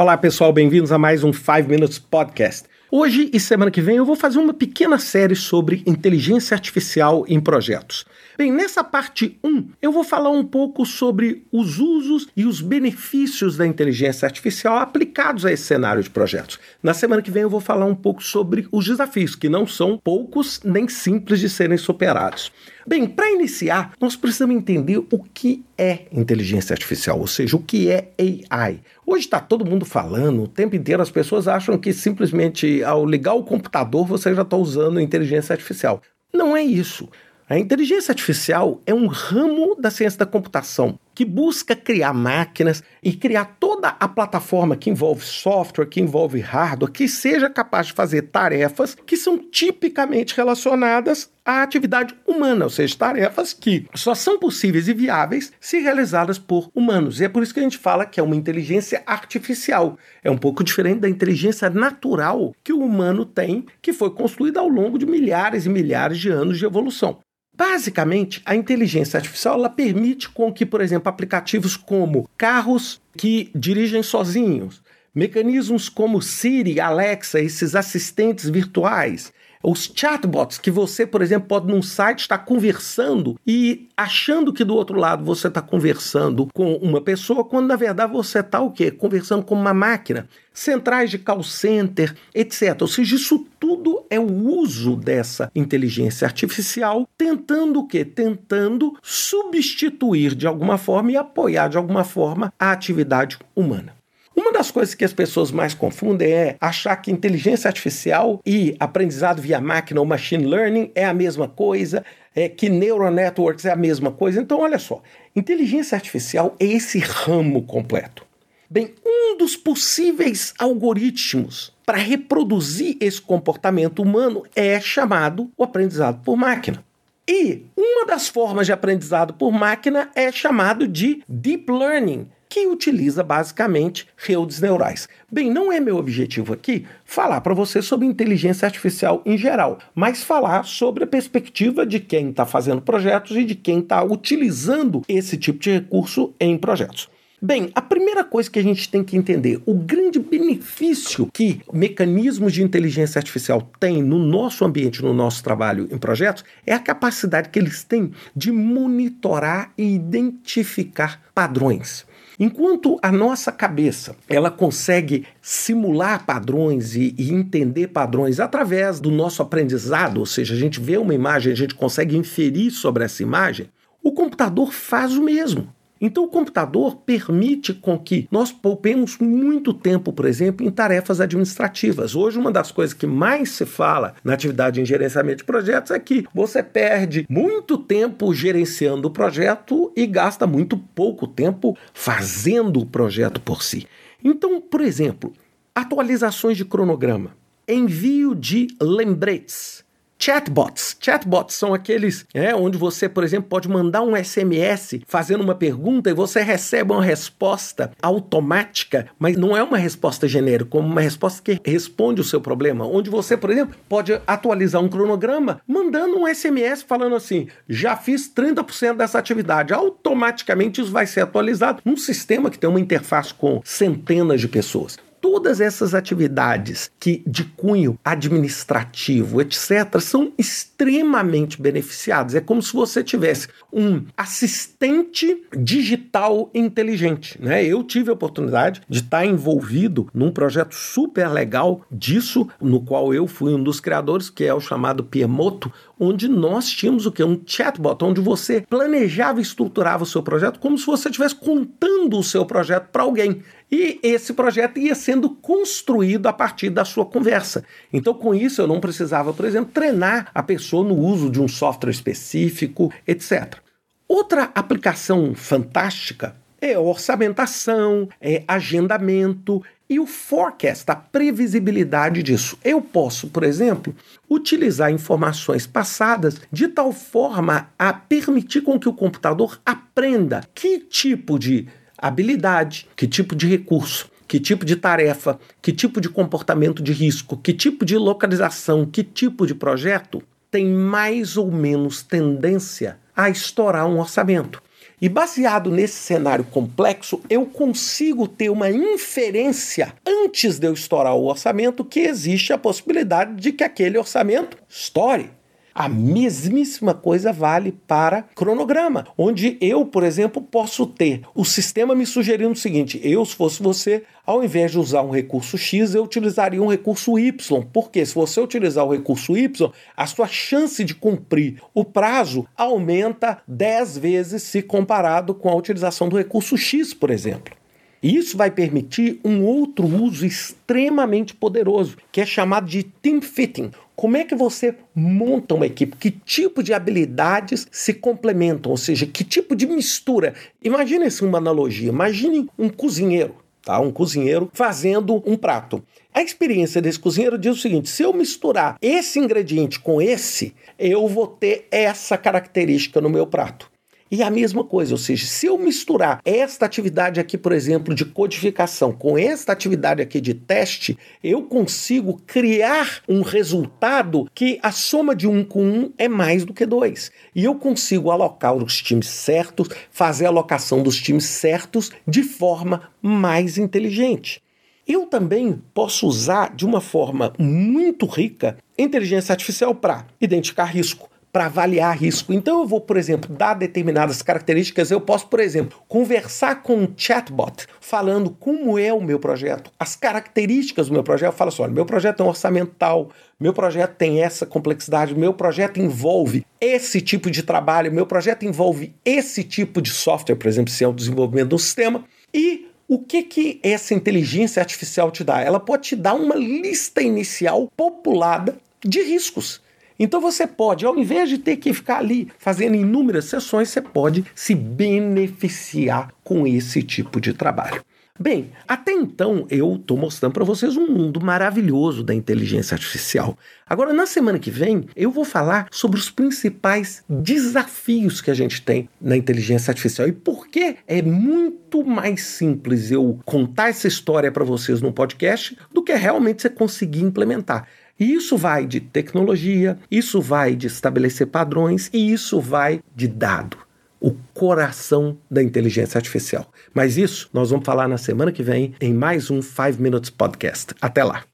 Olá, pessoal, bem-vindos a mais um 5 Minutes Podcast. Hoje e semana que vem eu vou fazer uma pequena série sobre inteligência artificial em projetos. Bem, nessa parte 1, eu vou falar um pouco sobre os usos e os benefícios da inteligência artificial aplicados a esse cenário de projetos. Na semana que vem eu vou falar um pouco sobre os desafios, que não são poucos nem simples de serem superados. Bem, para iniciar, nós precisamos entender o que é inteligência artificial, ou seja, o que é AI. Hoje está todo mundo falando, o tempo inteiro as pessoas acham que simplesmente ao ligar o computador você já está usando inteligência artificial. Não é isso. A inteligência artificial é um ramo da ciência da computação que busca criar máquinas e criar toda a plataforma que envolve software, que envolve hardware, que seja capaz de fazer tarefas que são tipicamente relacionadas à atividade humana, ou seja, tarefas que só são possíveis e viáveis se realizadas por humanos. E é por isso que a gente fala que é uma inteligência artificial. É um pouco diferente da inteligência natural que o humano tem, que foi construída ao longo de milhares e milhares de anos de evolução. Basicamente, a inteligência artificial ela permite com que, por exemplo, aplicativos como carros que dirigem sozinhos, mecanismos como Siri, Alexa, esses assistentes virtuais, os chatbots que você, por exemplo, pode num site estar conversando e achando que do outro lado você está conversando com uma pessoa, quando na verdade você está o quê? Conversando com uma máquina. Centrais de call center, etc. Ou seja, isso tudo é o uso dessa inteligência artificial tentando o quê? Tentando substituir de alguma forma e apoiar de alguma forma a atividade humana. Uma das coisas que as pessoas mais confundem é achar que inteligência artificial e aprendizado via máquina ou machine learning é a mesma coisa, é que neural networks é a mesma coisa. Então, olha só, inteligência artificial é esse ramo completo. Bem, um dos possíveis algoritmos para reproduzir esse comportamento humano é chamado o aprendizado por máquina. E uma das formas de aprendizado por máquina é chamado de deep learning, que utiliza basicamente redes neurais. Bem, não é meu objetivo aqui falar para você sobre inteligência artificial em geral, mas falar sobre a perspectiva de quem está fazendo projetos e de quem está utilizando esse tipo de recurso em projetos. Bem, a primeira coisa que a gente tem que entender, o grande benefício que mecanismos de inteligência artificial têm no nosso ambiente, no nosso trabalho em projetos, é a capacidade que eles têm de monitorar e identificar padrões. Enquanto a nossa cabeça ela consegue simular padrões e, e, entender padrões através do nosso aprendizado, ou seja, a gente vê uma imagem, a gente consegue inferir sobre essa imagem, o computador faz o mesmo. Então, o computador permite com que nós poupemos muito tempo, por exemplo, em tarefas administrativas. Hoje, uma das coisas que mais se fala na atividade em gerenciamento de projetos é que você perde muito tempo gerenciando o projeto e gasta muito pouco tempo fazendo o projeto por si. Então, por exemplo, atualizações de cronograma, envio de lembretes Chatbots. Chatbots são aqueles é, onde você, por exemplo, pode mandar um SMS fazendo uma pergunta e você recebe uma resposta automática, mas não é uma resposta genérica, como uma resposta que responde o seu problema. Onde você, por exemplo, pode atualizar um cronograma mandando um SMS falando assim: já fiz 30% dessa atividade. Automaticamente isso vai ser atualizado num sistema que tem uma interface com centenas de pessoas todas essas atividades que de cunho administrativo, etc., são extremamente beneficiadas. É como se você tivesse um assistente digital inteligente. Né? Eu tive a oportunidade de estar envolvido num projeto super legal disso, no qual eu fui um dos criadores, que é o chamado Piemoto, onde nós tínhamos o que? Um chatbot, onde você planejava e estruturava o seu projeto como se você estivesse contando o seu projeto para alguém. E esse projeto ia sendo construído a partir da sua conversa. Então, com isso, eu não precisava, por exemplo, treinar a pessoa no uso de um software específico, etc. Outra aplicação fantástica é orçamentação, é agendamento e o forecast, a previsibilidade disso. Eu posso, por exemplo, utilizar informações passadas de tal forma a permitir com que o computador aprenda que tipo de habilidade, que tipo de recurso, que tipo de tarefa, que tipo de comportamento de risco, que tipo de localização, que tipo de projeto tem mais ou menos tendência a estourar um orçamento. E baseado nesse cenário complexo, eu consigo ter uma inferência antes de eu estourar o orçamento que existe a possibilidade de que aquele orçamento estoure. A mesmíssima coisa vale para cronograma, onde eu, por exemplo, posso ter o sistema me sugerindo o seguinte: eu, se fosse você, ao invés de usar um recurso X, eu utilizaria um recurso Y. Porque se você utilizar o recurso Y, a sua chance de cumprir o prazo aumenta 10 vezes se comparado com a utilização do recurso X, por exemplo. Isso vai permitir um outro uso extremamente poderoso, que é chamado de team fitting. Como é que você monta uma equipe? Que tipo de habilidades se complementam? Ou seja, que tipo de mistura? Imagine assim uma analogia. Imagine um cozinheiro. Tá, um cozinheiro fazendo um prato. A experiência desse cozinheiro diz o seguinte: se eu misturar esse ingrediente com esse, eu vou ter essa característica no meu prato. E a mesma coisa, ou seja, se eu misturar esta atividade aqui, por exemplo, de codificação com esta atividade aqui de teste, eu consigo criar um resultado que a soma de um com um é mais do que dois. E eu consigo alocar os times certos, fazer a alocação dos times certos de forma mais inteligente. Eu também posso usar de uma forma muito rica inteligência artificial para identificar risco para avaliar risco. Então eu vou, por exemplo, dar determinadas características. Eu posso, por exemplo, conversar com um chatbot falando como é o meu projeto, as características do meu projeto. Eu falo assim: olha, meu projeto é um orçamental, meu projeto tem essa complexidade, meu projeto envolve esse tipo de trabalho, meu projeto envolve esse tipo de software, por exemplo, se é o desenvolvimento do sistema. E o que, que essa inteligência artificial te dá? Ela pode te dar uma lista inicial populada de riscos. Então você pode, ao invés de ter que ficar ali fazendo inúmeras sessões, você pode se beneficiar com esse tipo de trabalho. Bem, até então eu estou mostrando para vocês um mundo maravilhoso da inteligência artificial. Agora, na semana que vem, eu vou falar sobre os principais desafios que a gente tem na inteligência artificial e por que é muito mais simples eu contar essa história para vocês no podcast do que realmente você conseguir implementar. E isso vai de tecnologia, isso vai de estabelecer padrões e isso vai de dado. O coração da inteligência artificial. Mas isso nós vamos falar na semana que vem em mais um 5 Minutes Podcast. Até lá!